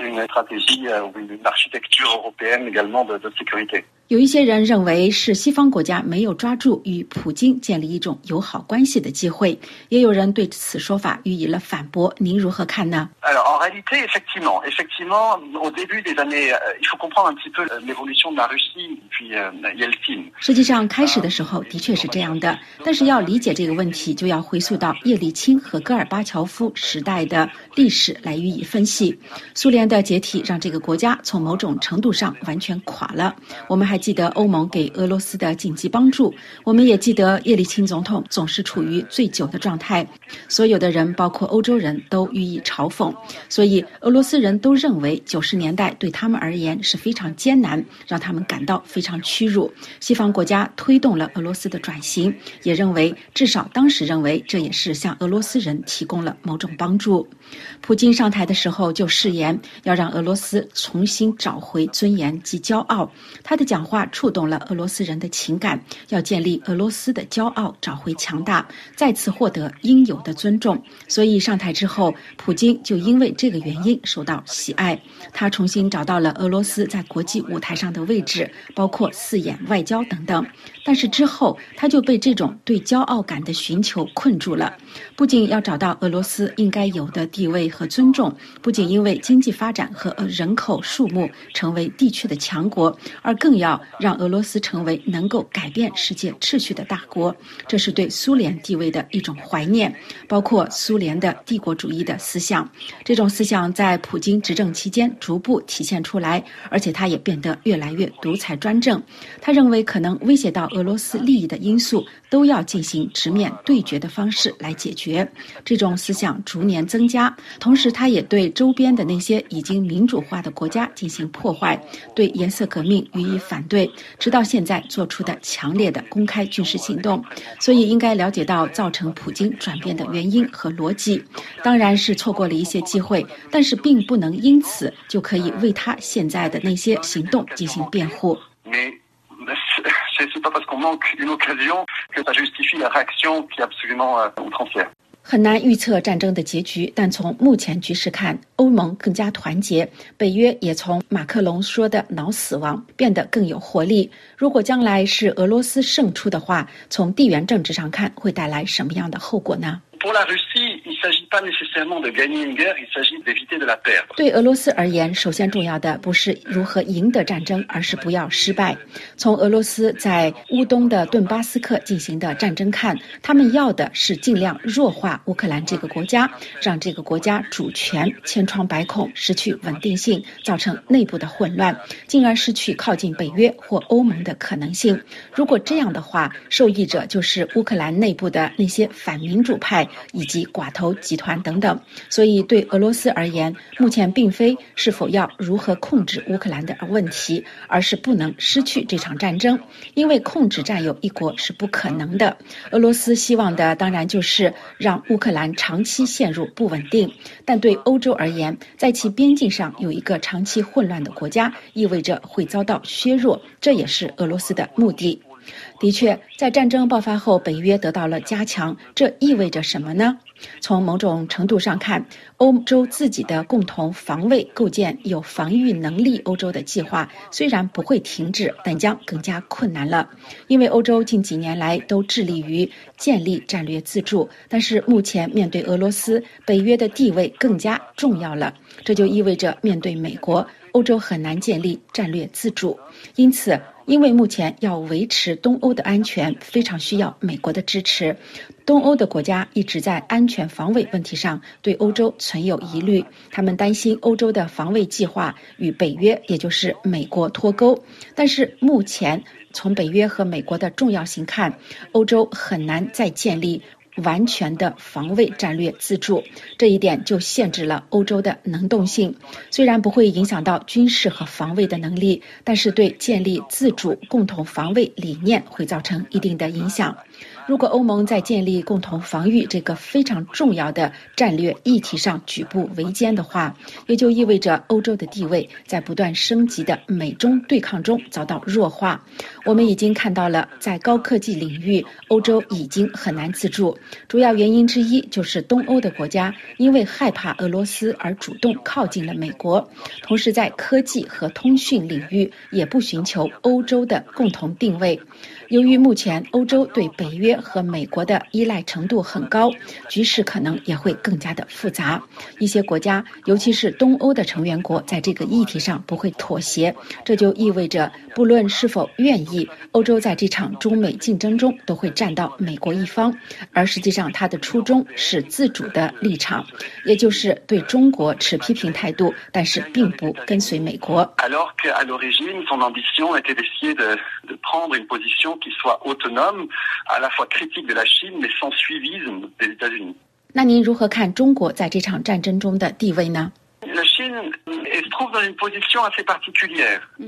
une stratégie euh, ou une architecture européenne également de sécurité. 有一些人认为是西方国家没有抓住与普京建立一种友好关系的机会，也有人对此说法予以了反驳。您如何看呢？实际上，开始的时候的确是这样的，但是要理解这个问题，就要回溯到叶利钦和戈尔巴乔夫时代的历史来予以分析。苏联的解体让这个国家从某种程度上完全垮了。我们还记得欧盟给俄罗斯的紧急帮助，我们也记得叶利钦总统总是处于醉酒的状态。所有的人，包括欧洲人都予以嘲讽。所以，俄罗斯人都认为九十年代对他们而言是非常艰难，让他们感到非常屈辱。西方国家推动了俄罗斯的转型，也认为至少当时认为这也是向俄罗斯人提供了某种帮助。普京上台的时候就誓言要让俄罗斯重新找回尊严及骄傲。他的讲话触动了俄罗斯人的情感，要建立俄罗斯的骄傲，找回强大，再次获得应有的尊重。所以上台之后，普京就因为这个原因受到喜爱。他重新找到了俄罗斯在国际舞台上的位置，包括四眼外交等等。但是之后，他就被这种对骄傲感的寻求困住了。不仅要找到俄罗斯应该有的地位和尊重，不仅因为经济发展和人口数目成为地区的强国，而更要让俄罗斯成为能够改变世界秩序的大国。这是对苏联地位的一种怀念，包括苏联的帝国主义的思想。这种思想在普京执政期间逐步体现出来，而且他也变得越来越独裁专政。他认为可能威胁到。俄罗斯利益的因素都要进行直面对决的方式来解决，这种思想逐年增加。同时，他也对周边的那些已经民主化的国家进行破坏，对颜色革命予以反对，直到现在做出的强烈的公开军事行动。所以，应该了解到造成普京转变的原因和逻辑。当然是错过了一些机会，但是并不能因此就可以为他现在的那些行动进行辩护。很难预测战争的结局，但从目前局势看，欧盟更加团结，北约也从马克龙说的“脑死亡”变得更有活力。如果将来是俄罗斯胜出的话，从地缘政治上看，会带来什么样的后果呢？对俄罗斯而言，首先重要的不是如何赢得战争，而是不要失败。从俄罗斯在乌东的顿巴斯克进行的战争看，他们要的是尽量弱化乌克兰这个国家，让这个国家主权千疮百孔，失去稳定性，造成内部的混乱，进而失去靠近北约或欧盟的可能性。如果这样的话，受益者就是乌克兰内部的那些反民主派。以及寡头集团等等，所以对俄罗斯而言，目前并非是否要如何控制乌克兰的问题，而是不能失去这场战争，因为控制占有一国是不可能的。俄罗斯希望的当然就是让乌克兰长期陷入不稳定，但对欧洲而言，在其边境上有一个长期混乱的国家，意味着会遭到削弱，这也是俄罗斯的目的。的确，在战争爆发后，北约得到了加强，这意味着什么呢？从某种程度上看，欧洲自己的共同防卫、构建有防御能力欧洲的计划虽然不会停止，但将更加困难了。因为欧洲近几年来都致力于建立战略自主，但是目前面对俄罗斯，北约的地位更加重要了。这就意味着面对美国，欧洲很难建立战略自主。因此。因为目前要维持东欧的安全，非常需要美国的支持。东欧的国家一直在安全防卫问题上对欧洲存有疑虑，他们担心欧洲的防卫计划与北约，也就是美国脱钩。但是目前从北约和美国的重要性看，欧洲很难再建立。完全的防卫战略自主，这一点就限制了欧洲的能动性。虽然不会影响到军事和防卫的能力，但是对建立自主共同防卫理念会造成一定的影响。如果欧盟在建立共同防御这个非常重要的战略议题上举步维艰的话，也就意味着欧洲的地位在不断升级的美中对抗中遭到弱化。我们已经看到了，在高科技领域，欧洲已经很难自助。主要原因之一就是东欧的国家因为害怕俄罗斯而主动靠近了美国，同时在科技和通讯领域也不寻求欧洲的共同定位。由于目前欧洲对北约和美国的依赖程度很高，局势可能也会更加的复杂。一些国家，尤其是东欧的成员国，在这个议题上不会妥协。这就意味着，不论是否愿意，欧洲在这场中美竞争中都会站到美国一方。而实际上，他的初衷是自主的立场，也就是对中国持批评态度，但是并不跟随美国。那您如何看中国在这场战争中的地位呢？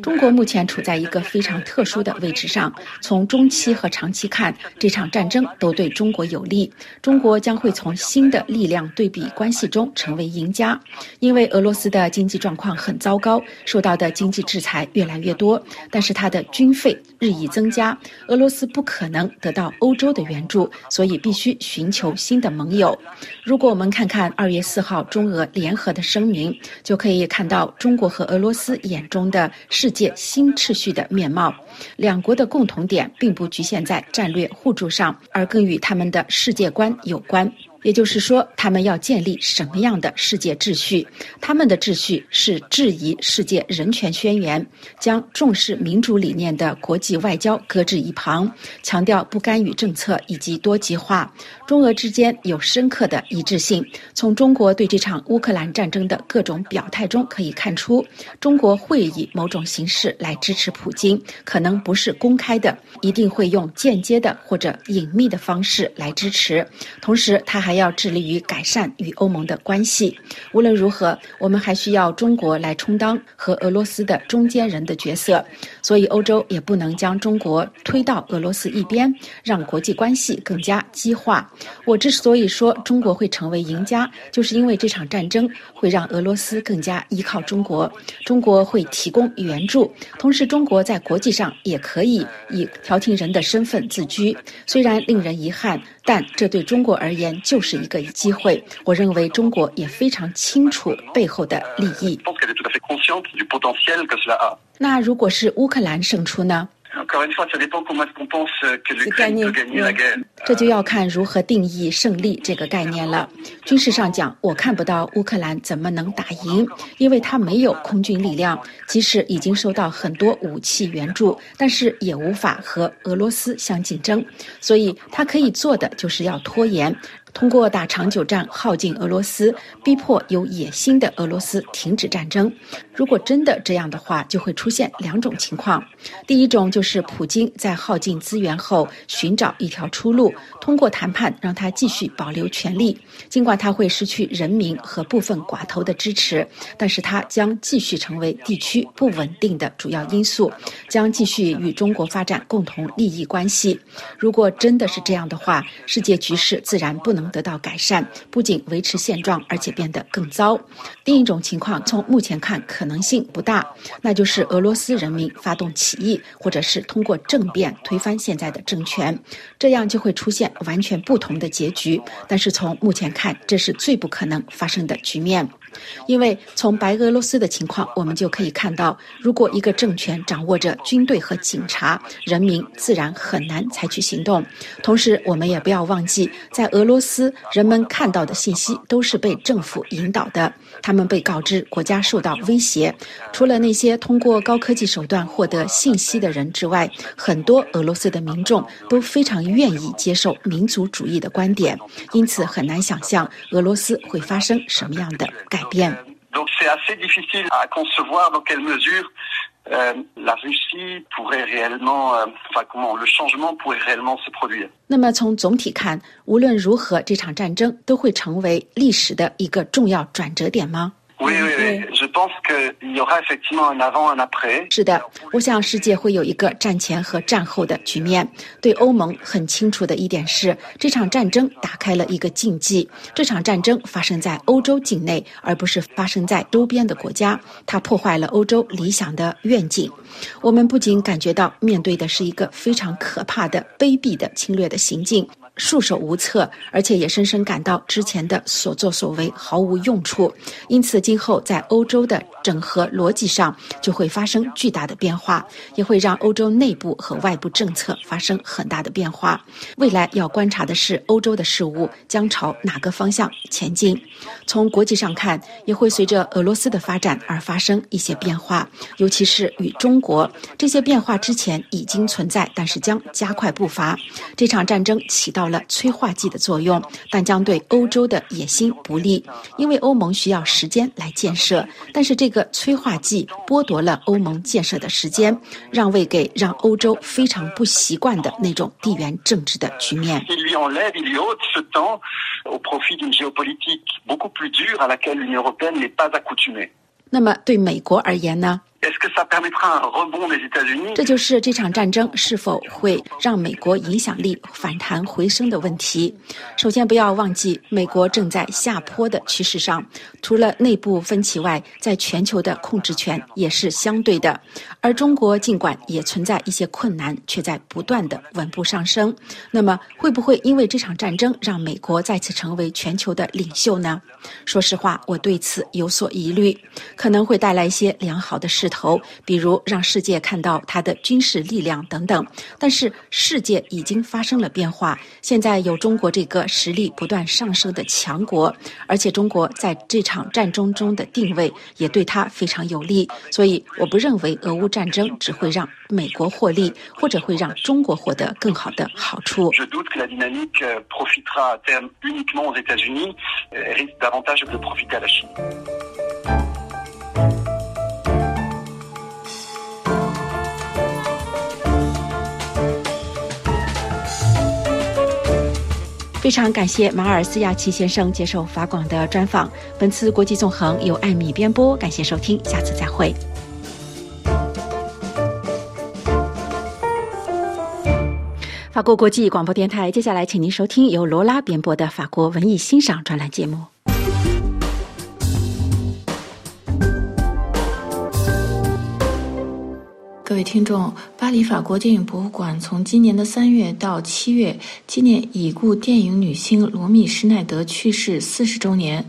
中国目前处在一个非常特殊的位置上，从中期和长期看，这场战争都对中国有利。中国将会从新的力量对比关系中成为赢家，因为俄罗斯的经济状况很糟糕，受到的经济制裁越来越多，但是它的军费日益增加，俄罗斯不可能得到欧洲的援助，所以必须寻求新的盟友。如果我们看看二月四号中俄联合的声明，就可以看到中国和俄罗斯眼中的世界新秩序的面貌。两国的共同点并不局限在战略互助上，而更与他们的世界观有关。也就是说，他们要建立什么样的世界秩序？他们的秩序是质疑世界人权宣言，将重视民主理念的国际外交搁置一旁，强调不干预政策以及多极化。中俄之间有深刻的一致性。从中国对这场乌克兰战争的各种表态中可以看出，中国会以某种形式来支持普京，可能不是公开的，一定会用间接的或者隐秘的方式来支持。同时，他还要致力于改善与欧盟的关系。无论如何，我们还需要中国来充当和俄罗斯的中间人的角色，所以欧洲也不能将中国推到俄罗斯一边，让国际关系更加激化。我之所以说中国会成为赢家，就是因为这场战争会让俄罗斯更加依靠中国，中国会提供援助，同时中国在国际上也可以以调停人的身份自居。虽然令人遗憾，但这对中国而言就一个机会。我认为中国也非常清楚背后的利益。那如果是乌克兰胜出呢？概念，这就要看如何定义胜利这个概念了。军事上讲，我看不到乌克兰怎么能打赢，因为他没有空军力量，即使已经收到很多武器援助，但是也无法和俄罗斯相竞争。所以他可以做的就是要拖延。通过打长久战耗尽俄罗斯，逼迫有野心的俄罗斯停止战争。如果真的这样的话，就会出现两种情况：第一种就是普京在耗尽资源后寻找一条出路，通过谈判让他继续保留权力，尽管他会失去人民和部分寡头的支持，但是他将继续成为地区不稳定的主要因素，将继续与中国发展共同利益关系。如果真的是这样的话，世界局势自然不能。得到改善，不仅维持现状，而且变得更糟。另一种情况，从目前看可能性不大，那就是俄罗斯人民发动起义，或者是通过政变推翻现在的政权，这样就会出现完全不同的结局。但是从目前看，这是最不可能发生的局面。因为从白俄罗斯的情况，我们就可以看到，如果一个政权掌握着军队和警察，人民自然很难采取行动。同时，我们也不要忘记，在俄罗斯，人们看到的信息都是被政府引导的，他们被告知国家受到威胁。除了那些通过高科技手段获得信息的人之外，很多俄罗斯的民众都非常愿意接受民族主义的观点，因此很难想象俄罗斯会发生什么样的改。Bien. Donc c'est assez difficile à concevoir dans quelle mesure euh, la Russie pourrait réellement, euh, enfin comment le changement pourrait réellement se produire. 那么从总体看，无论如何，这场战争都会成为历史的一个重要转折点吗？是的，我想世界会有一个战前和战后的局面。对欧盟很清楚的一点是，这场战争打开了一个禁忌。这场战争发生在欧洲境内，而不是发生在周边的国家。它破坏了欧洲理想的愿景。我们不仅感觉到面对的是一个非常可怕的、卑鄙的侵略的行径。束手无策，而且也深深感到之前的所作所为毫无用处，因此今后在欧洲的整合逻辑上就会发生巨大的变化，也会让欧洲内部和外部政策发生很大的变化。未来要观察的是欧洲的事物将朝哪个方向前进。从国际上看，也会随着俄罗斯的发展而发生一些变化，尤其是与中国。这些变化之前已经存在，但是将加快步伐。这场战争起到。了催化剂的作用，但将对欧洲的野心不利，因为欧盟需要时间来建设。但是这个催化剂剥夺了欧盟建设的时间，让位给让欧洲非常不习惯的那种地缘政治的局面。那么对美国而言呢？这就是这场战争是否会让美国影响力反弹回升的问题。首先，不要忘记，美国正在下坡的趋势上，除了内部分歧外，在全球的控制权也是相对的。而中国尽管也存在一些困难，却在不断的稳步上升。那么，会不会因为这场战争让美国再次成为全球的领袖呢？说实话，我对此有所疑虑，可能会带来一些良好的势头，比如。让世界看到他的军事力量等等，但是世界已经发生了变化。现在有中国这个实力不断上升的强国，而且中国在这场战争中的定位也对他非常有利。所以，我不认为俄乌战争只会让美国获利，或者会让中国获得更好的好处。非常感谢马尔斯亚奇先生接受法广的专访。本次国际纵横由艾米编播，感谢收听，下次再会。法国国际广播电台，接下来请您收听由罗拉编播的法国文艺欣赏专栏节目。各位听众，巴黎法国电影博物馆从今年的三月到七月，纪念已故电影女星罗密·施耐德去世四十周年，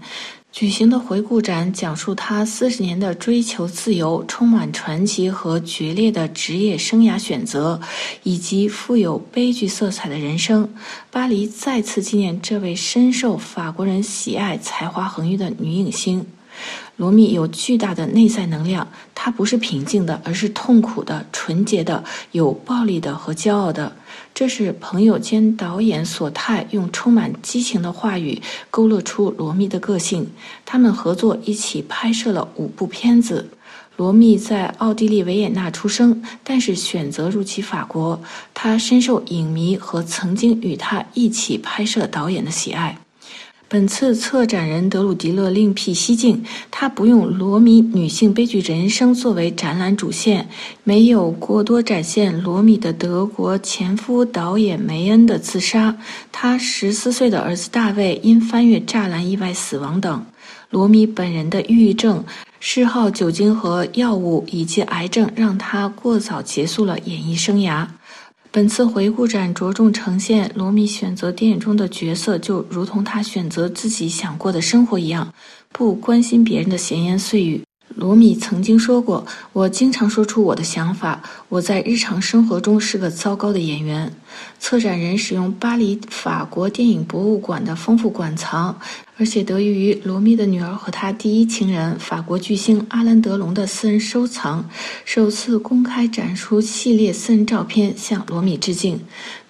举行的回顾展讲述她四十年的追求自由、充满传奇和决裂的职业生涯选择，以及富有悲剧色彩的人生。巴黎再次纪念这位深受法国人喜爱、才华横溢的女影星。罗密有巨大的内在能量，她不是平静的，而是痛苦的、纯洁的、有暴力的和骄傲的。这是朋友兼导演索泰用充满激情的话语勾勒出罗密的个性。他们合作一起拍摄了五部片子。罗密在奥地利维也纳出生，但是选择入籍法国。他深受影迷和曾经与他一起拍摄导演的喜爱。本次策展人德鲁迪勒另辟蹊径，他不用罗米女性悲剧人生作为展览主线，没有过多展现罗米的德国前夫导演梅恩的自杀，他十四岁的儿子大卫因翻越栅栏意外死亡等，罗米本人的抑郁症、嗜好酒精和药物以及癌症，让他过早结束了演艺生涯。本次回顾展着重呈现罗米选择电影中的角色，就如同他选择自己想过的生活一样，不关心别人的闲言碎语。罗米曾经说过：“我经常说出我的想法。我在日常生活中是个糟糕的演员。”策展人使用巴黎法国电影博物馆的丰富馆藏。而且得益于罗密的女儿和他第一情人法国巨星阿兰·德隆的私人收藏，首次公开展出系列私人照片，向罗密致敬。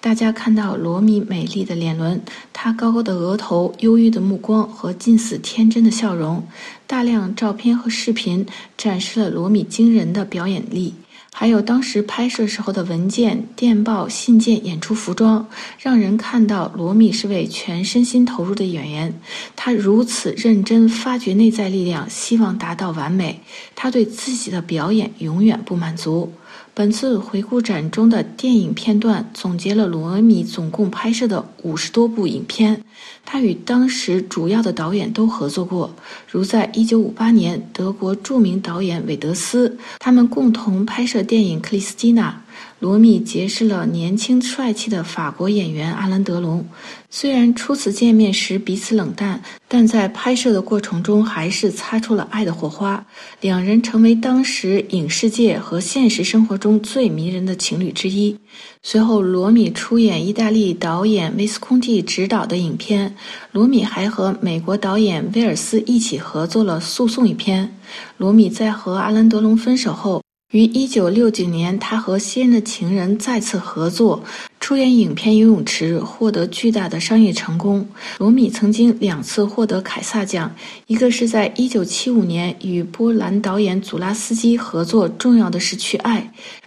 大家看到罗密美丽的脸轮，她高高的额头、忧郁的目光和近似天真的笑容。大量照片和视频展示了罗密惊人的表演力。还有当时拍摄时候的文件、电报、信件、演出服装，让人看到罗密是位全身心投入的演员。他如此认真，发掘内在力量，希望达到完美。他对自己的表演永远不满足。本次回顾展中的电影片段总结了鲁恩米总共拍摄的五十多部影片。他与当时主要的导演都合作过，如在一九五八年，德国著名导演韦德斯，他们共同拍摄电影《克里斯蒂娜》。罗密结识了年轻帅气的法国演员阿兰·德隆，虽然初次见面时彼此冷淡，但在拍摄的过程中还是擦出了爱的火花，两人成为当时影视界和现实生活中最迷人的情侣之一。随后，罗米出演意大利导演威斯康蒂执导的影片，罗米还和美国导演威尔斯一起合作了《诉讼》一篇。罗米在和阿兰·德隆分手后。于一九六九年，他和昔任的情人再次合作，出演影片《游泳池》，获得巨大的商业成功。罗米曾经两次获得凯撒奖，一个是在一九七五年与波兰导演祖拉斯基合作《重要的是去爱》，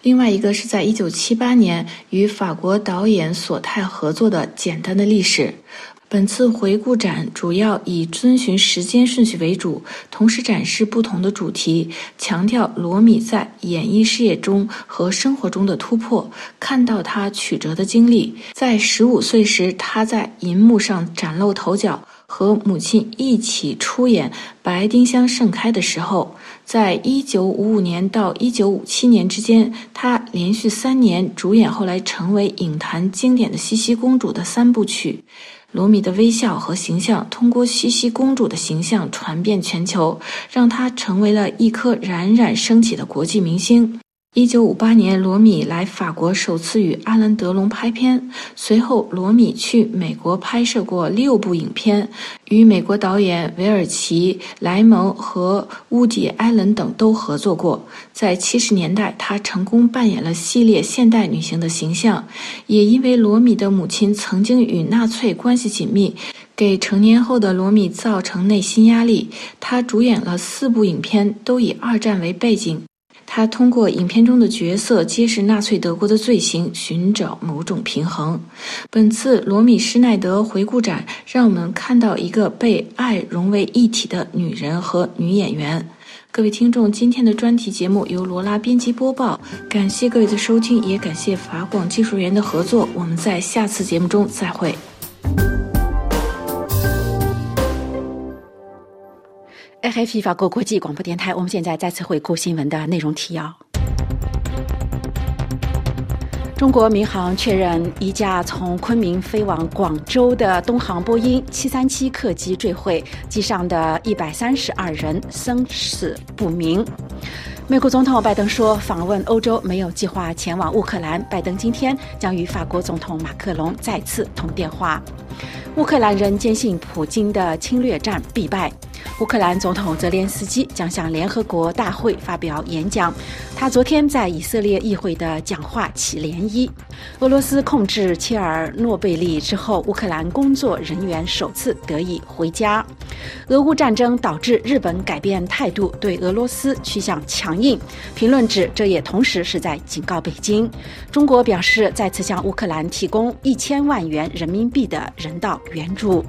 另外一个是在一九七八年与法国导演索泰合作的《简单的历史》。本次回顾展主要以遵循时间顺序为主，同时展示不同的主题，强调罗米在演艺事业中和生活中的突破，看到他曲折的经历。在十五岁时，他在银幕上崭露头角。和母亲一起出演《白丁香盛开》的时候，在一九五五年到一九五七年之间，他连续三年主演后来成为影坛经典的《茜茜公主》的三部曲。罗米的微笑和形象通过茜茜公主的形象传遍全球，让她成为了一颗冉冉升起的国际明星。一九五八年，罗米来法国首次与阿兰·德龙拍片。随后，罗米去美国拍摄过六部影片，与美国导演韦尔奇、莱蒙和乌迪·艾伦等都合作过。在七十年代，他成功扮演了系列现代女性的形象。也因为罗米的母亲曾经与纳粹关系紧密，给成年后的罗米造成内心压力。他主演了四部影片，都以二战为背景。他通过影片中的角色揭示纳粹德国的罪行，寻找某种平衡。本次罗米施耐德回顾展让我们看到一个被爱融为一体的女人和女演员。各位听众，今天的专题节目由罗拉编辑播报，感谢各位的收听，也感谢法广技术员的合作。我们在下次节目中再会。AFP 法国国际广播电台，我们现在再次回顾新闻的内容提要。中国民航确认一架从昆明飞往广州的东航波音737客机坠毁，机上的一百三十二人生死不明。美国总统拜登说，访问欧洲没有计划前往乌克兰。拜登今天将与法国总统马克龙再次通电话。乌克兰人坚信普京的侵略战必败。乌克兰总统泽连斯基将向联合国大会发表演讲。他昨天在以色列议会的讲话起涟漪。俄罗斯控制切尔诺贝利之后，乌克兰工作人员首次得以回家。俄乌战争导致日本改变态度，对俄罗斯趋向强硬。评论指，这也同时是在警告北京。中国表示再次向乌克兰提供一千万元人民币的人道援助。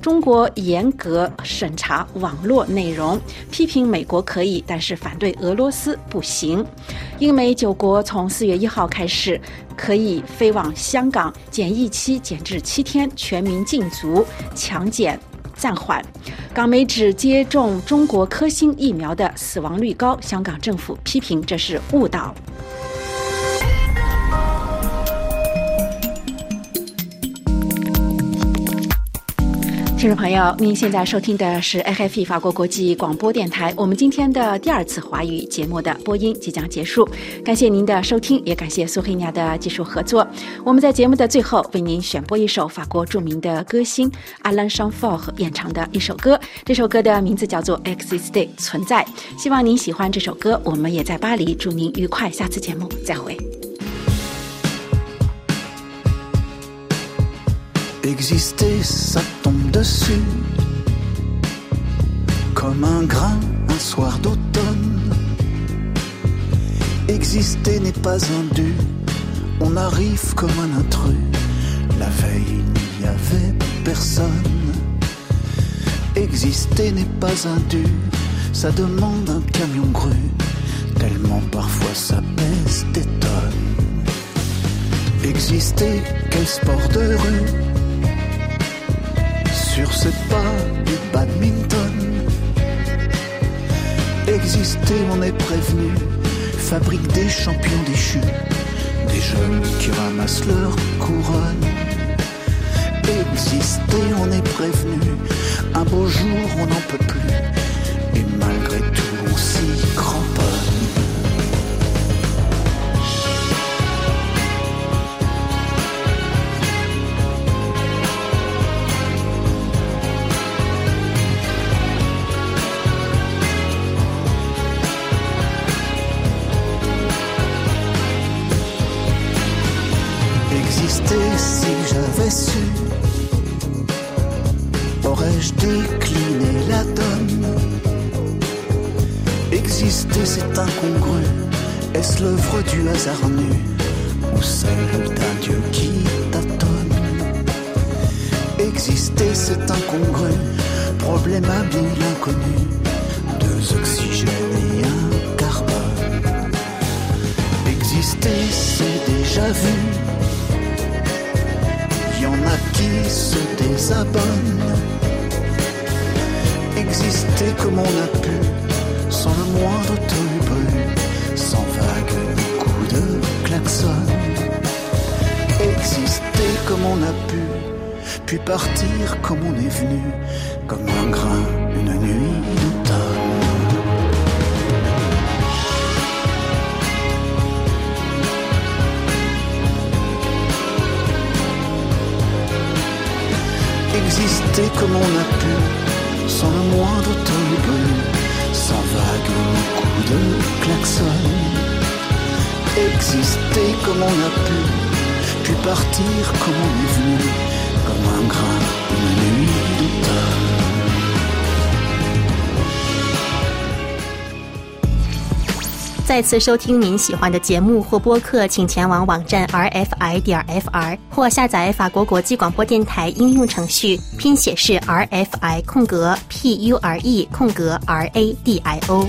中国严格审查网络内容，批评美国可以，但是反对俄罗斯不行。英美九国从四月一号开始可以飞往香港，检疫期减至七天，全民禁足，强检暂缓。港媒指接种中国科兴疫苗的死亡率高，香港政府批评这是误导。听众朋友，您现在收听的是 AFP 法国国际广播电台。我们今天的第二次华语节目的播音即将结束，感谢您的收听，也感谢苏黑尼亚的技术合作。我们在节目的最后为您选播一首法国著名的歌星 Alain c h a n f o r 演唱的一首歌，这首歌的名字叫做《Existe 存在》。希望您喜欢这首歌。我们也在巴黎，祝您愉快。下次节目再会。Exister, ça tombe dessus, comme un grain un soir d'automne. Exister n'est pas un dû, on arrive comme un intrus. La veille, il n'y avait personne. Exister n'est pas un dû, ça demande un camion gru, tellement parfois ça pèse des tonnes. Exister, quel sport de rue sur ces pas du badminton. Exister, on est prévenu, fabrique des champions déchus, des jeunes qui ramassent leur couronne. Exister, on est prévenu, un beau jour on n'en peut plus, et malgré tout C'est incongru, est-ce l'œuvre du hasard nu ou celle d'un Dieu qui tâtonne Exister, c'est incongru, problème habile inconnu. Deux oxygènes et un carbone. Exister, c'est déjà vu. Y en a qui se désabonnent. Exister comme on a pu, sans le moindre bruit, on a pu, puis partir comme on est venu, comme un grain, une nuit d'automne. Exister comme on a pu, sans le moindre tollebout, sans vague ni coup de klaxon. Exister comme on a pu, puis partir comme on est venu, comme un grain, une nuit d'automne. 再次收听您喜欢的节目或播客，请前往网站 rfi 点 fr 或下载法国国际广播电台应用程序，拼写是 rfi 空格 p u r e 空格 r a d i o。